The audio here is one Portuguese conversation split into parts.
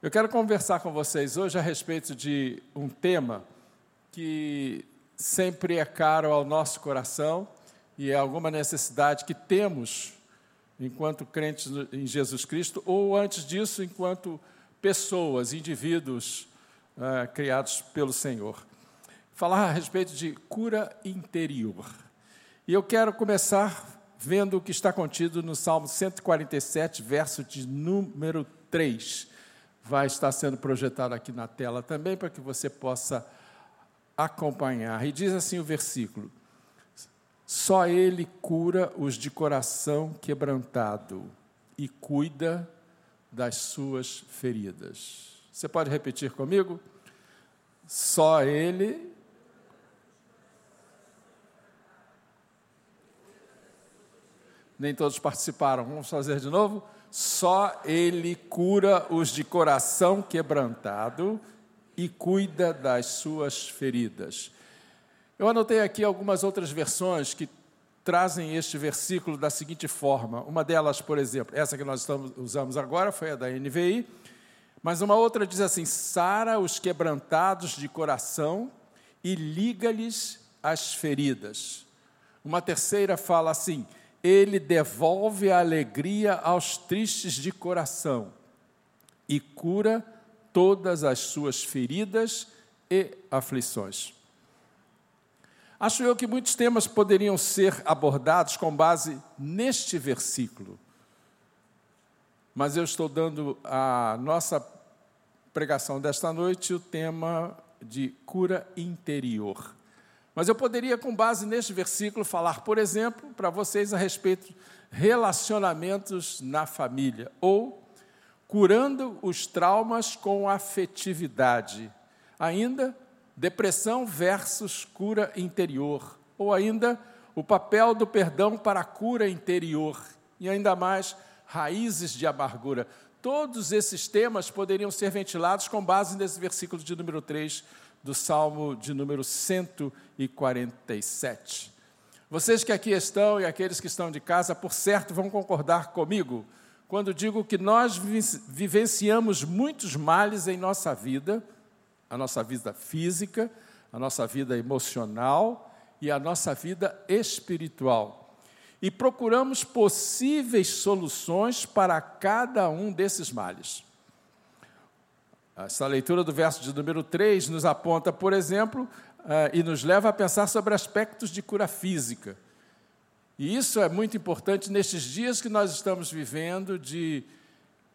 Eu quero conversar com vocês hoje a respeito de um tema que sempre é caro ao nosso coração e é alguma necessidade que temos enquanto crentes em Jesus Cristo, ou antes disso, enquanto pessoas, indivíduos uh, criados pelo Senhor. Falar a respeito de cura interior. E eu quero começar vendo o que está contido no Salmo 147, verso de número 3 vai estar sendo projetado aqui na tela também para que você possa acompanhar. E diz assim o versículo: Só Ele cura os de coração quebrantado e cuida das suas feridas. Você pode repetir comigo? Só Ele. Nem todos participaram. Vamos fazer de novo? Só Ele cura os de coração quebrantado e cuida das suas feridas. Eu anotei aqui algumas outras versões que trazem este versículo da seguinte forma. Uma delas, por exemplo, essa que nós estamos, usamos agora foi a da NVI, mas uma outra diz assim: sara os quebrantados de coração e liga-lhes as feridas. Uma terceira fala assim: ele devolve a alegria aos tristes de coração e cura todas as suas feridas e aflições. Acho eu que muitos temas poderiam ser abordados com base neste versículo, mas eu estou dando a nossa pregação desta noite o tema de cura interior. Mas eu poderia, com base neste versículo, falar, por exemplo, para vocês a respeito relacionamentos na família, ou curando os traumas com afetividade. Ainda, depressão versus cura interior, ou ainda o papel do perdão para a cura interior, e ainda mais raízes de amargura. Todos esses temas poderiam ser ventilados com base nesse versículo de número 3 do Salmo de número 147. Vocês que aqui estão e aqueles que estão de casa, por certo, vão concordar comigo quando digo que nós vivenciamos muitos males em nossa vida, a nossa vida física, a nossa vida emocional e a nossa vida espiritual. E procuramos possíveis soluções para cada um desses males. Essa leitura do verso de número 3 nos aponta, por exemplo, uh, e nos leva a pensar sobre aspectos de cura física. E isso é muito importante nestes dias que nós estamos vivendo de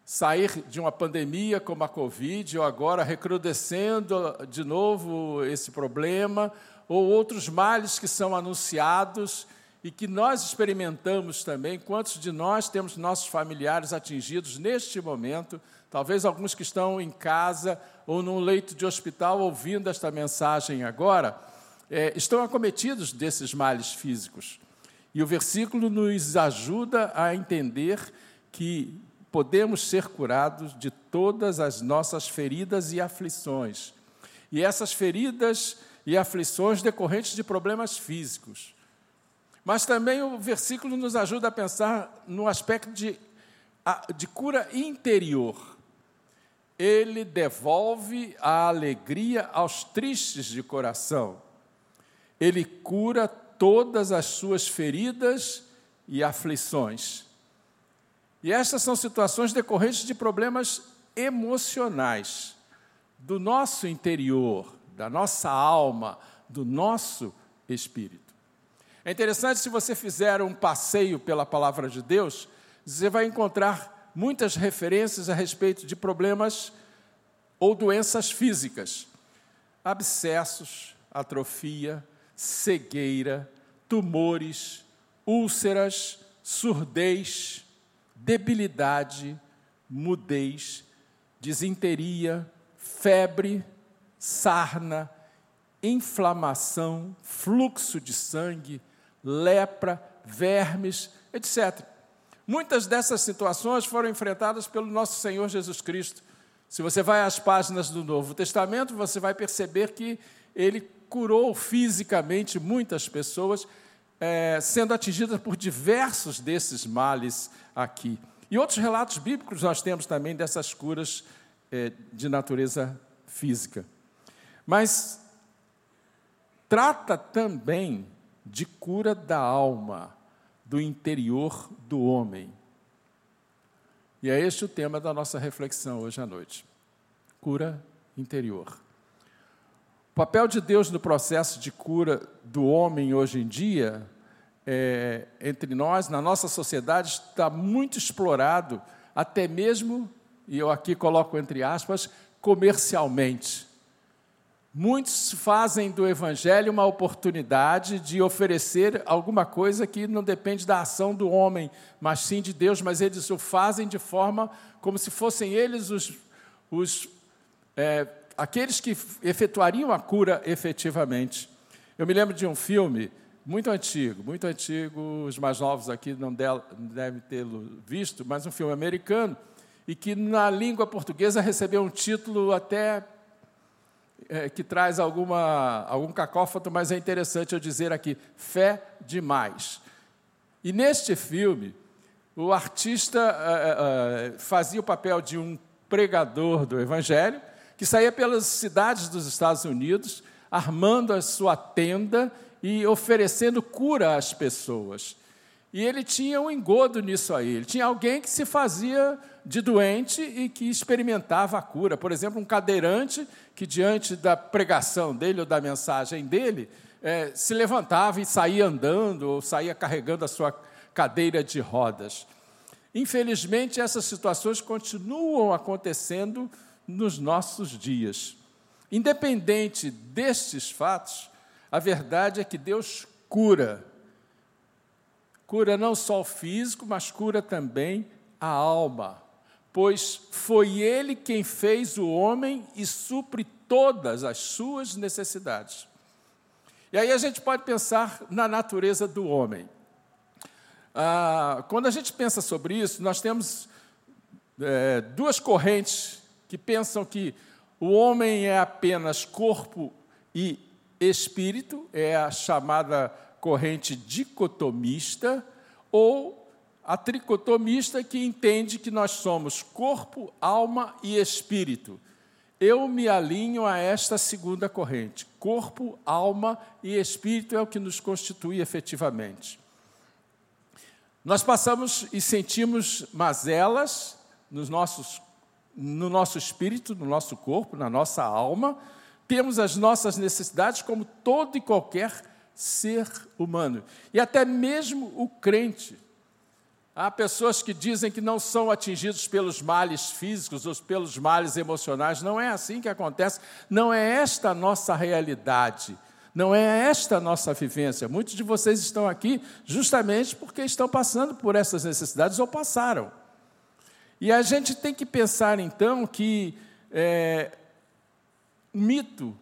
sair de uma pandemia como a Covid, ou agora recrudescendo de novo esse problema, ou outros males que são anunciados e que nós experimentamos também. Quantos de nós temos nossos familiares atingidos neste momento Talvez alguns que estão em casa ou num leito de hospital ouvindo esta mensagem agora, é, estão acometidos desses males físicos. E o versículo nos ajuda a entender que podemos ser curados de todas as nossas feridas e aflições. E essas feridas e aflições decorrentes de problemas físicos. Mas também o versículo nos ajuda a pensar no aspecto de, de cura interior ele devolve a alegria aos tristes de coração. Ele cura todas as suas feridas e aflições. E estas são situações decorrentes de problemas emocionais do nosso interior, da nossa alma, do nosso espírito. É interessante se você fizer um passeio pela palavra de Deus, você vai encontrar muitas referências a respeito de problemas ou doenças físicas, abscessos, atrofia, cegueira, tumores, úlceras, surdez, debilidade, mudez, disenteria, febre, sarna, inflamação, fluxo de sangue, lepra, vermes, etc. Muitas dessas situações foram enfrentadas pelo nosso Senhor Jesus Cristo. Se você vai às páginas do Novo Testamento, você vai perceber que ele curou fisicamente muitas pessoas, é, sendo atingidas por diversos desses males aqui. E outros relatos bíblicos nós temos também dessas curas é, de natureza física. Mas trata também de cura da alma, do interior do homem. E é este o tema da nossa reflexão hoje à noite. Cura interior. O papel de Deus no processo de cura do homem hoje em dia, é, entre nós, na nossa sociedade, está muito explorado, até mesmo, e eu aqui coloco entre aspas, comercialmente. Muitos fazem do Evangelho uma oportunidade de oferecer alguma coisa que não depende da ação do homem, mas sim de Deus, mas eles o fazem de forma como se fossem eles os, os é, aqueles que efetuariam a cura efetivamente. Eu me lembro de um filme muito antigo, muito antigo, os mais novos aqui não devem tê-lo visto, mas um filme americano, e que na língua portuguesa recebeu um título até é, que traz alguma, algum cacófato, mas é interessante eu dizer aqui: Fé Demais. E neste filme, o artista é, é, fazia o papel de um pregador do Evangelho, que saía pelas cidades dos Estados Unidos, armando a sua tenda e oferecendo cura às pessoas. E ele tinha um engodo nisso aí. Ele tinha alguém que se fazia de doente e que experimentava a cura. Por exemplo, um cadeirante que, diante da pregação dele ou da mensagem dele, é, se levantava e saía andando ou saía carregando a sua cadeira de rodas. Infelizmente, essas situações continuam acontecendo nos nossos dias. Independente destes fatos, a verdade é que Deus cura. Cura não só o físico, mas cura também a alma pois foi ele quem fez o homem e supre todas as suas necessidades. E aí a gente pode pensar na natureza do homem. Ah, quando a gente pensa sobre isso, nós temos é, duas correntes que pensam que o homem é apenas corpo e espírito, é a chamada corrente dicotomista, ou a tricotomista que entende que nós somos corpo, alma e espírito. Eu me alinho a esta segunda corrente. Corpo, alma e espírito é o que nos constitui efetivamente. Nós passamos e sentimos mazelas nos nossos, no nosso espírito, no nosso corpo, na nossa alma. Temos as nossas necessidades como todo e qualquer ser humano. E até mesmo o crente Há pessoas que dizem que não são atingidos pelos males físicos ou pelos males emocionais. Não é assim que acontece. Não é esta a nossa realidade. Não é esta a nossa vivência. Muitos de vocês estão aqui justamente porque estão passando por essas necessidades ou passaram. E a gente tem que pensar então que é, mito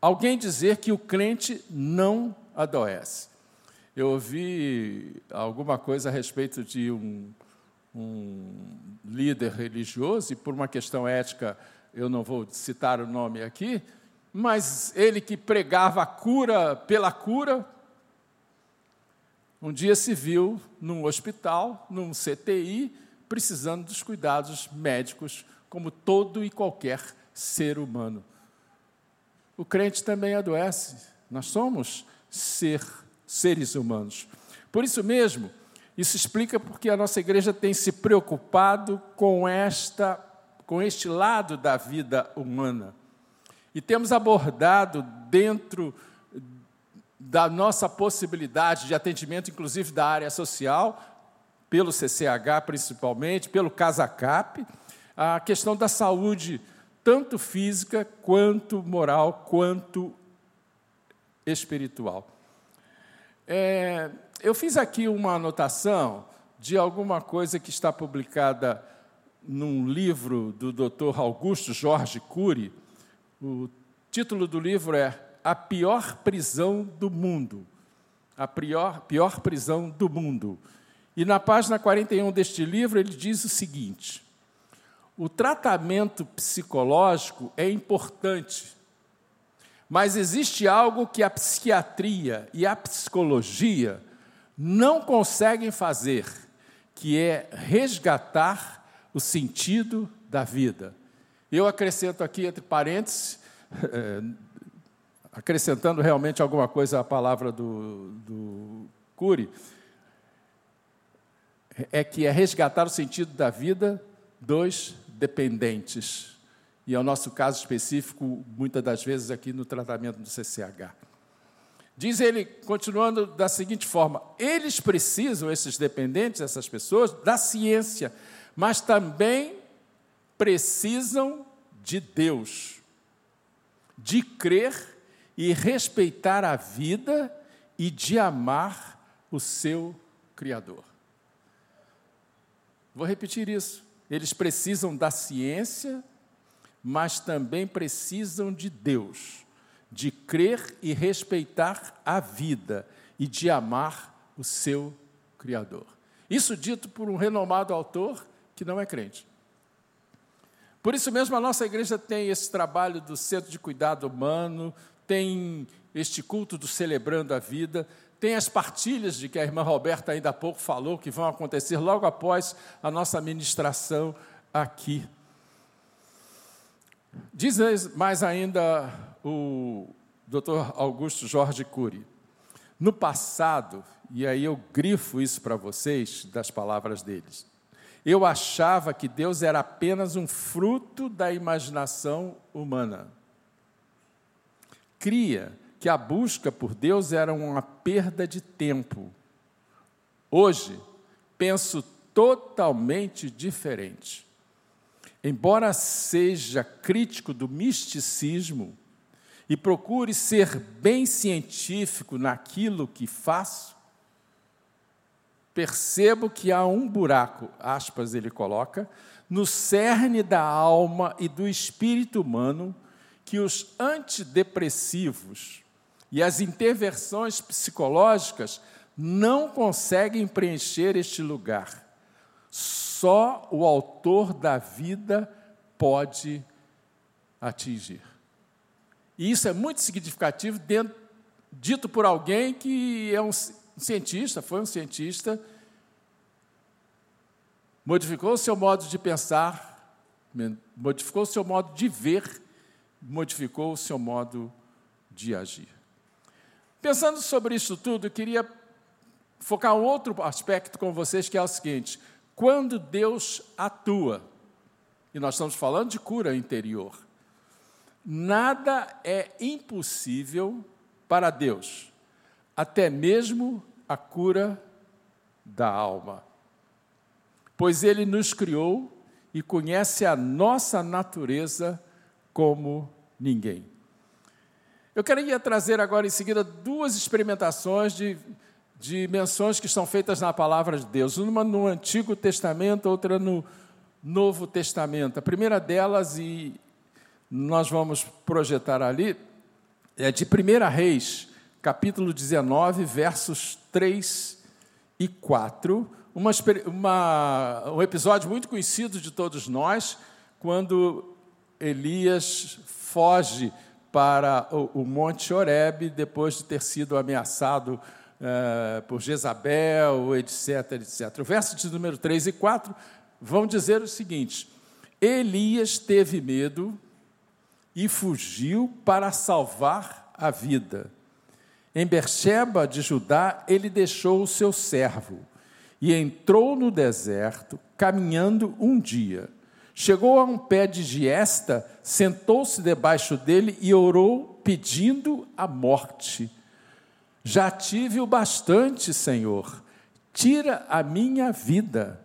alguém dizer que o crente não adoece. Eu ouvi alguma coisa a respeito de um, um líder religioso, e por uma questão ética eu não vou citar o nome aqui, mas ele que pregava a cura pela cura, um dia se viu num hospital, num CTI, precisando dos cuidados médicos, como todo e qualquer ser humano. O crente também adoece, nós somos ser seres humanos. Por isso mesmo, isso explica porque a nossa igreja tem se preocupado com esta com este lado da vida humana. E temos abordado dentro da nossa possibilidade de atendimento, inclusive da área social, pelo CCH principalmente, pelo CasaCap, a questão da saúde, tanto física, quanto moral, quanto espiritual. É, eu fiz aqui uma anotação de alguma coisa que está publicada num livro do Dr. Augusto Jorge Cury. O título do livro é A Pior Prisão do Mundo. A pior, pior prisão do mundo. E na página 41 deste livro ele diz o seguinte: o tratamento psicológico é importante mas existe algo que a psiquiatria e a psicologia não conseguem fazer, que é resgatar o sentido da vida. Eu acrescento aqui, entre parênteses, é, acrescentando realmente alguma coisa à palavra do, do Cury, é que é resgatar o sentido da vida dos dependentes. E é o nosso caso específico, muitas das vezes, aqui no tratamento do CCH. Diz ele, continuando da seguinte forma: eles precisam, esses dependentes, essas pessoas, da ciência, mas também precisam de Deus, de crer e respeitar a vida e de amar o seu Criador. Vou repetir isso. Eles precisam da ciência, mas também precisam de Deus de crer e respeitar a vida e de amar o seu Criador. Isso dito por um renomado autor que não é crente. Por isso mesmo, a nossa igreja tem esse trabalho do Centro de Cuidado Humano, tem este culto do Celebrando a Vida, tem as partilhas de que a irmã Roberta ainda há pouco falou, que vão acontecer logo após a nossa ministração aqui. Diz mais ainda o Dr. Augusto Jorge Cury. No passado, e aí eu grifo isso para vocês das palavras deles, eu achava que Deus era apenas um fruto da imaginação humana. Cria que a busca por Deus era uma perda de tempo. Hoje, penso totalmente diferente. Embora seja crítico do misticismo e procure ser bem científico naquilo que faço, percebo que há um buraco, aspas, ele coloca, no cerne da alma e do espírito humano que os antidepressivos e as intervenções psicológicas não conseguem preencher este lugar. Só o autor da vida pode atingir. E isso é muito significativo, dentro, dito por alguém que é um cientista, foi um cientista, modificou o seu modo de pensar, modificou o seu modo de ver, modificou o seu modo de agir. Pensando sobre isso tudo, eu queria focar um outro aspecto com vocês, que é o seguinte: quando Deus atua, e nós estamos falando de cura interior, nada é impossível para Deus, até mesmo a cura da alma. Pois Ele nos criou e conhece a nossa natureza como ninguém. Eu queria trazer agora em seguida duas experimentações de de menções que são feitas na palavra de Deus, uma no Antigo Testamento, outra no Novo Testamento. A primeira delas, e nós vamos projetar ali, é de 1 Reis, capítulo 19, versos 3 e 4. Uma, uma, um episódio muito conhecido de todos nós, quando Elias foge para o, o Monte Horebe, depois de ter sido ameaçado uh, por Jezabel, etc, etc. O verso de número 3 e 4 vão dizer o seguinte: Elias teve medo e fugiu para salvar a vida. Em Berseba de Judá, ele deixou o seu servo e entrou no deserto, caminhando um dia. Chegou a um pé de giesta, sentou-se debaixo dele e orou, pedindo a morte. Já tive o bastante, Senhor. Tira a minha vida.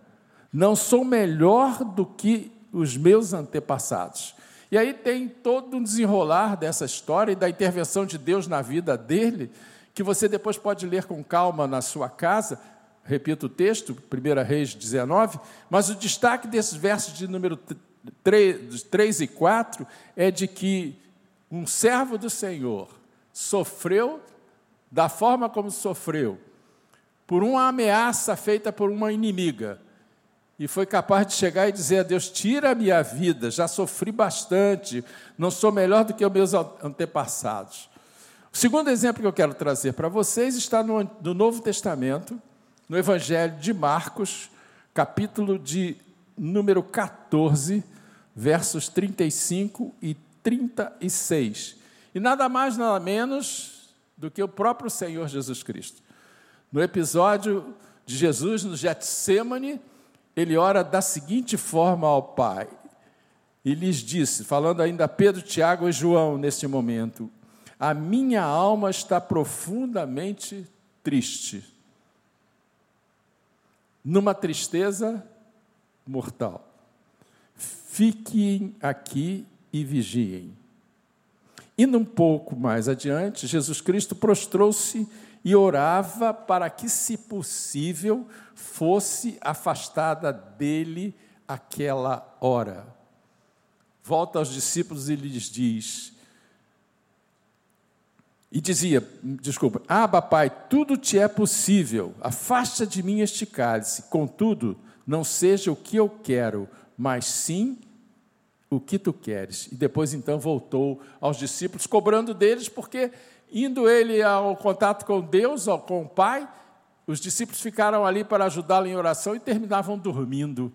Não sou melhor do que os meus antepassados. E aí tem todo um desenrolar dessa história e da intervenção de Deus na vida dele, que você depois pode ler com calma na sua casa. Repito o texto, 1 Reis 19, mas o destaque desses versos de número 3, 3 e 4 é de que um servo do Senhor sofreu da forma como sofreu, por uma ameaça feita por uma inimiga, e foi capaz de chegar e dizer a Deus: tira a minha vida, já sofri bastante, não sou melhor do que os meus antepassados. O segundo exemplo que eu quero trazer para vocês está no, no Novo Testamento, no Evangelho de Marcos, capítulo de número 14, versos 35 e 36. E nada mais, nada menos do que o próprio Senhor Jesus Cristo. No episódio de Jesus no Getsemane, ele ora da seguinte forma ao Pai. E lhes disse, falando ainda a Pedro, Tiago e João neste momento: A minha alma está profundamente triste, numa tristeza mortal. Fiquem aqui e vigiem. Indo um pouco mais adiante, Jesus Cristo prostrou-se e orava para que, se possível, fosse afastada dele aquela hora. Volta aos discípulos e lhes diz: e dizia, desculpa, Aba, Pai, tudo te é possível, afasta de mim este cálice, contudo, não seja o que eu quero, mas sim o que tu queres. E depois então voltou aos discípulos, cobrando deles, porque indo ele ao contato com Deus, ou com o Pai, os discípulos ficaram ali para ajudá-lo em oração e terminavam dormindo.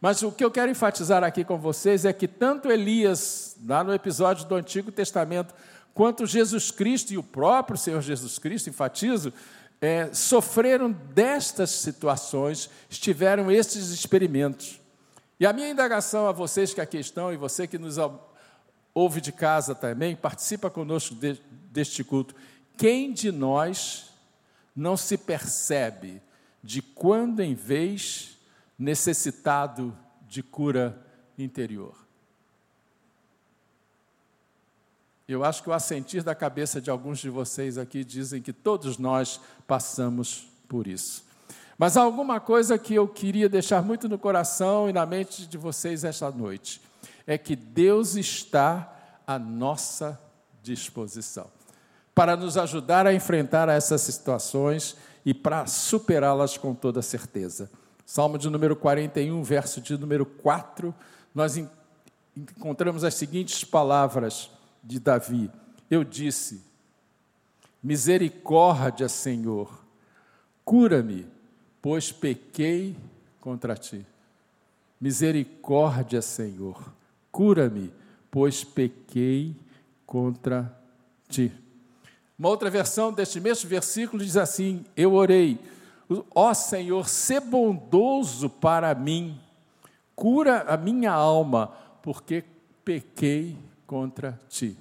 Mas o que eu quero enfatizar aqui com vocês é que tanto Elias, lá no episódio do Antigo Testamento, quanto Jesus Cristo e o próprio Senhor Jesus Cristo, enfatizo, é, sofreram destas situações, estiveram estes experimentos. E a minha indagação a vocês que aqui estão e você que nos ouve de casa também, participa conosco de, deste culto. Quem de nós não se percebe de quando em vez necessitado de cura interior? Eu acho que o assentir da cabeça de alguns de vocês aqui dizem que todos nós passamos por isso. Mas há alguma coisa que eu queria deixar muito no coração e na mente de vocês esta noite: é que Deus está à nossa disposição para nos ajudar a enfrentar essas situações e para superá-las com toda certeza. Salmo de número 41, verso de número 4, nós encontramos as seguintes palavras de Davi: Eu disse, misericórdia, Senhor, cura-me pois pequei contra ti. Misericórdia, Senhor, cura-me, pois pequei contra ti. Uma outra versão deste mesmo versículo diz assim: Eu orei, ó Senhor, se bondoso para mim, cura a minha alma, porque pequei contra ti.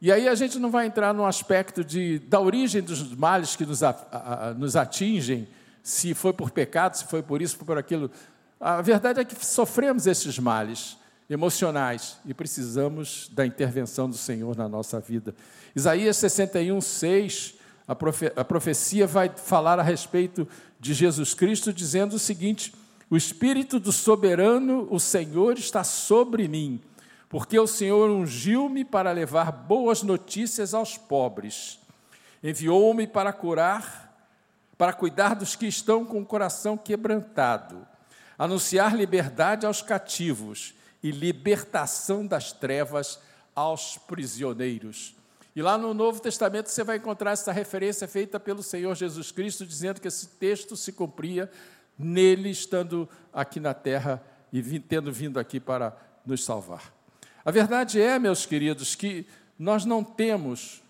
E aí a gente não vai entrar no aspecto de, da origem dos males que nos, a, a, nos atingem, se foi por pecado, se foi por isso, por aquilo. A verdade é que sofremos esses males emocionais e precisamos da intervenção do Senhor na nossa vida. Isaías 61, 6, a, profe a profecia vai falar a respeito de Jesus Cristo, dizendo o seguinte: O Espírito do soberano, o Senhor, está sobre mim, porque o Senhor ungiu-me para levar boas notícias aos pobres, enviou-me para curar para cuidar dos que estão com o coração quebrantado, anunciar liberdade aos cativos e libertação das trevas aos prisioneiros. E lá no Novo Testamento você vai encontrar essa referência feita pelo Senhor Jesus Cristo, dizendo que esse texto se cumpria nele, estando aqui na terra e tendo vindo aqui para nos salvar. A verdade é, meus queridos, que nós não temos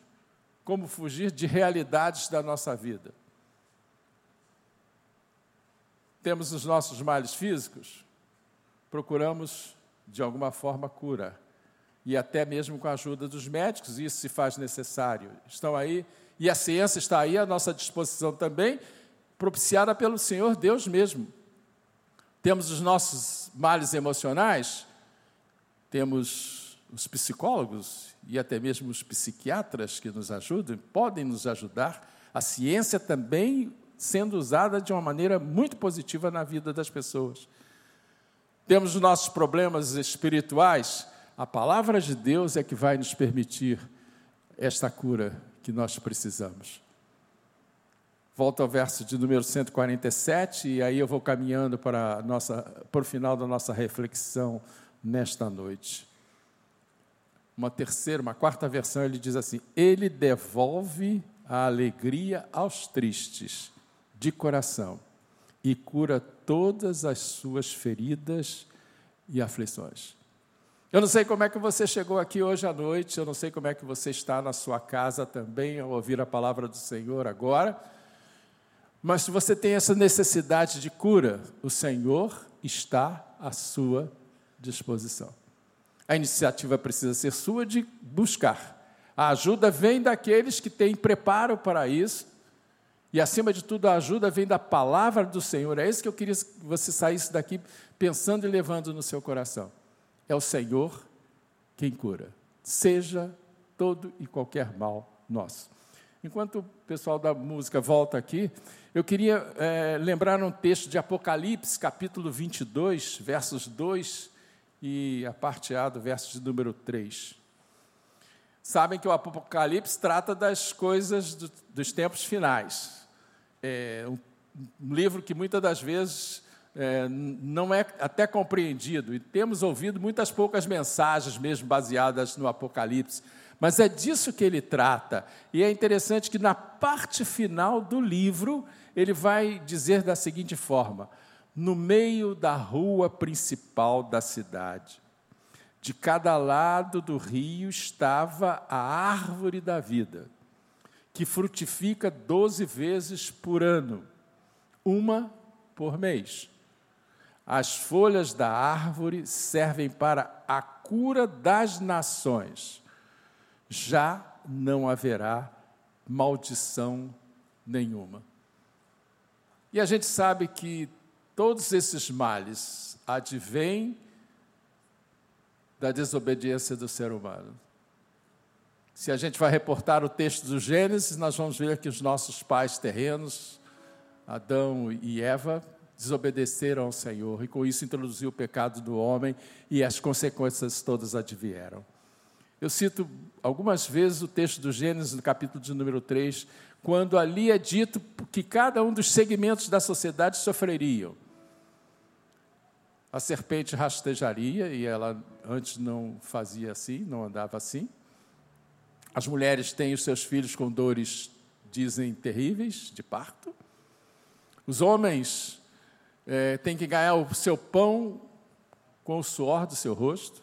como fugir de realidades da nossa vida. Temos os nossos males físicos, procuramos, de alguma forma, cura. E até mesmo com a ajuda dos médicos, isso se faz necessário. Estão aí, e a ciência está aí à nossa disposição também, propiciada pelo Senhor Deus mesmo. Temos os nossos males emocionais, temos os psicólogos e até mesmo os psiquiatras que nos ajudam, podem nos ajudar. A ciência também sendo usada de uma maneira muito positiva na vida das pessoas. Temos os nossos problemas espirituais, a palavra de Deus é que vai nos permitir esta cura que nós precisamos. Volto ao verso de número 147, e aí eu vou caminhando para, nossa, para o final da nossa reflexão nesta noite. Uma terceira, uma quarta versão, ele diz assim: Ele devolve a alegria aos tristes de coração e cura todas as suas feridas e aflições. Eu não sei como é que você chegou aqui hoje à noite, eu não sei como é que você está na sua casa também ao ouvir a palavra do Senhor agora. Mas se você tem essa necessidade de cura, o Senhor está à sua disposição. A iniciativa precisa ser sua de buscar. A ajuda vem daqueles que têm preparo para isso. E, acima de tudo, a ajuda vem da palavra do Senhor. É isso que eu queria que você saísse daqui pensando e levando no seu coração. É o Senhor quem cura, seja todo e qualquer mal nosso. Enquanto o pessoal da música volta aqui, eu queria é, lembrar um texto de Apocalipse, capítulo 22, versos 2 e a parte A do verso de número 3. Sabem que o Apocalipse trata das coisas do, dos tempos finais. É um, livro que muitas das vezes é, não é até compreendido, e temos ouvido muitas poucas mensagens mesmo baseadas no Apocalipse, mas é disso que ele trata. E é interessante que na parte final do livro, ele vai dizer da seguinte forma: no meio da rua principal da cidade, de cada lado do rio estava a árvore da vida, que frutifica doze vezes por ano, uma por mês. As folhas da árvore servem para a cura das nações. Já não haverá maldição nenhuma. E a gente sabe que todos esses males advêm da desobediência do ser humano. Se a gente vai reportar o texto do Gênesis, nós vamos ver que os nossos pais terrenos, Adão e Eva, desobedeceram ao Senhor e com isso introduziu o pecado do homem e as consequências todas advieram. Eu cito algumas vezes o texto do Gênesis, no capítulo de número 3, quando ali é dito que cada um dos segmentos da sociedade sofreriam. A serpente rastejaria, e ela antes não fazia assim, não andava assim. As mulheres têm os seus filhos com dores, dizem, terríveis, de parto. Os homens é, tem que ganhar o seu pão com o suor do seu rosto.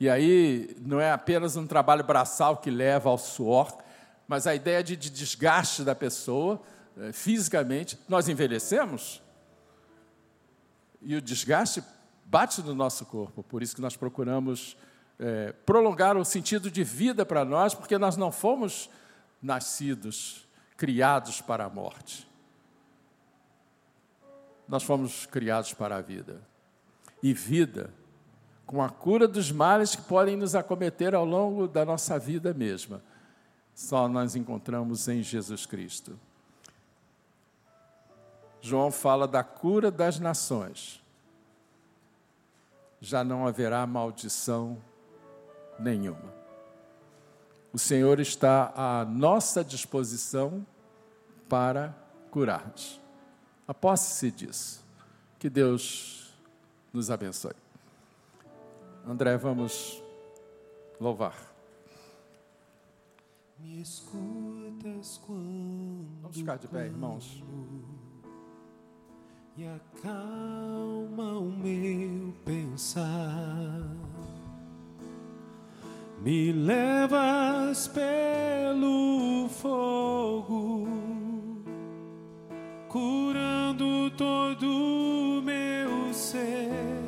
E aí não é apenas um trabalho braçal que leva ao suor, mas a ideia de, de desgaste da pessoa é, fisicamente. Nós envelhecemos e o desgaste bate no nosso corpo, por isso que nós procuramos é, prolongar o sentido de vida para nós, porque nós não fomos nascidos, criados para a morte. Nós fomos criados para a vida. E vida com a cura dos males que podem nos acometer ao longo da nossa vida mesma. Só nós encontramos em Jesus Cristo. João fala da cura das nações. Já não haverá maldição nenhuma. O Senhor está à nossa disposição para curar-nos. Aposte-se disso. Que Deus nos abençoe. André, vamos louvar. Me escutas quando Vamos ficar de pé, irmãos. E acalma o meu pensar. Me levas pelo fogo curando todo o meu ser.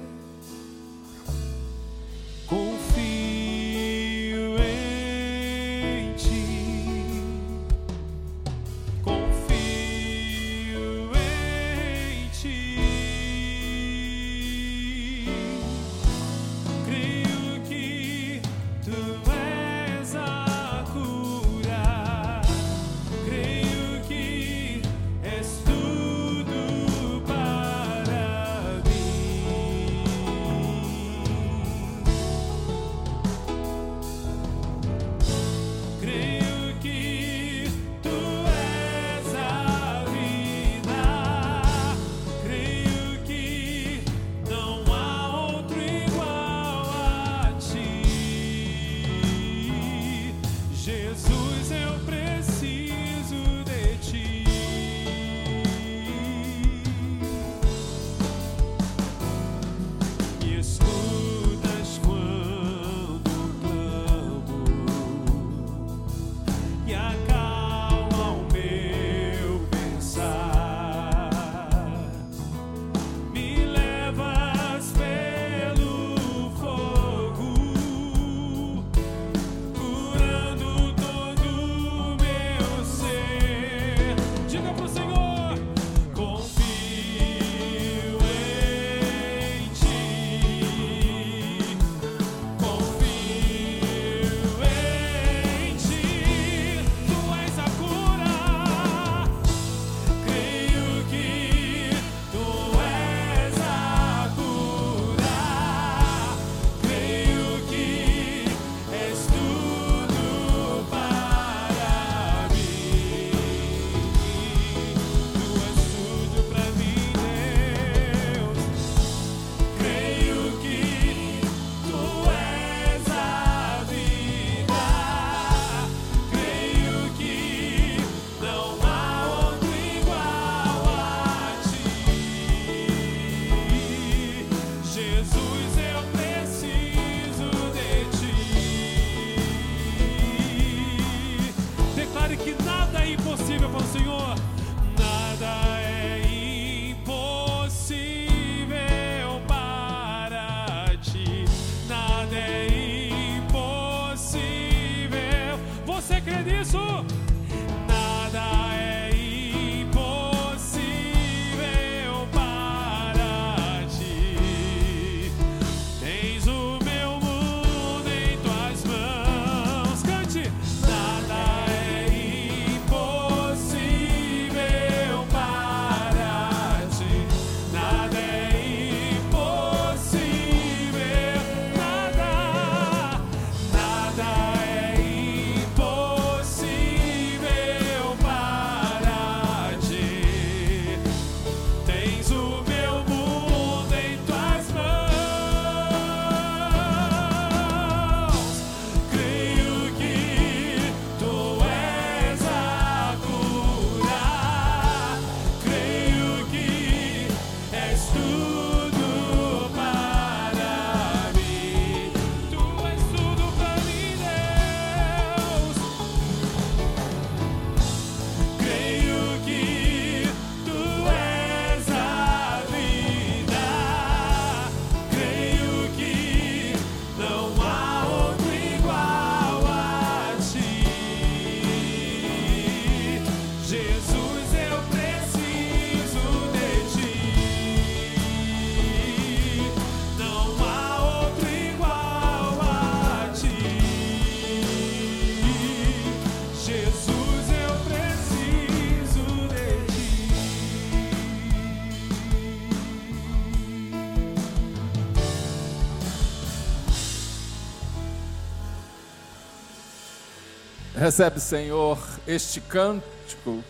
Recebe, Senhor, este cântico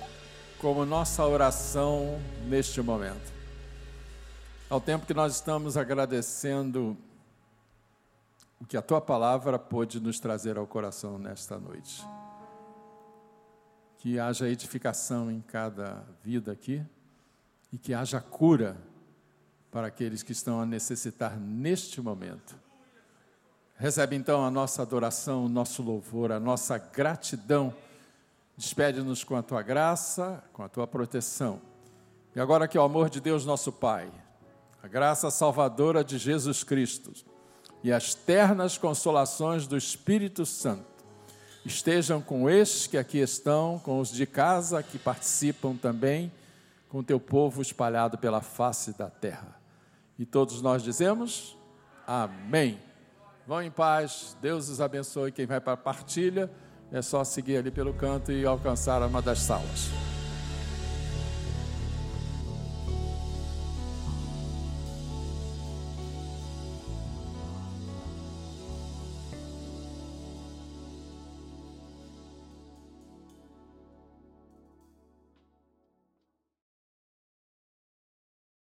como nossa oração neste momento. Ao tempo que nós estamos agradecendo o que a tua palavra pôde nos trazer ao coração nesta noite. Que haja edificação em cada vida aqui e que haja cura para aqueles que estão a necessitar neste momento. Recebe então a nossa adoração, o nosso louvor, a nossa gratidão. Despede-nos com a tua graça, com a tua proteção. E agora que o amor de Deus, nosso Pai, a graça salvadora de Jesus Cristo e as ternas consolações do Espírito Santo estejam com estes que aqui estão, com os de casa que participam também, com o teu povo espalhado pela face da terra. E todos nós dizemos: Amém. Vão em paz, Deus os abençoe. Quem vai para a partilha é só seguir ali pelo canto e alcançar uma das salas.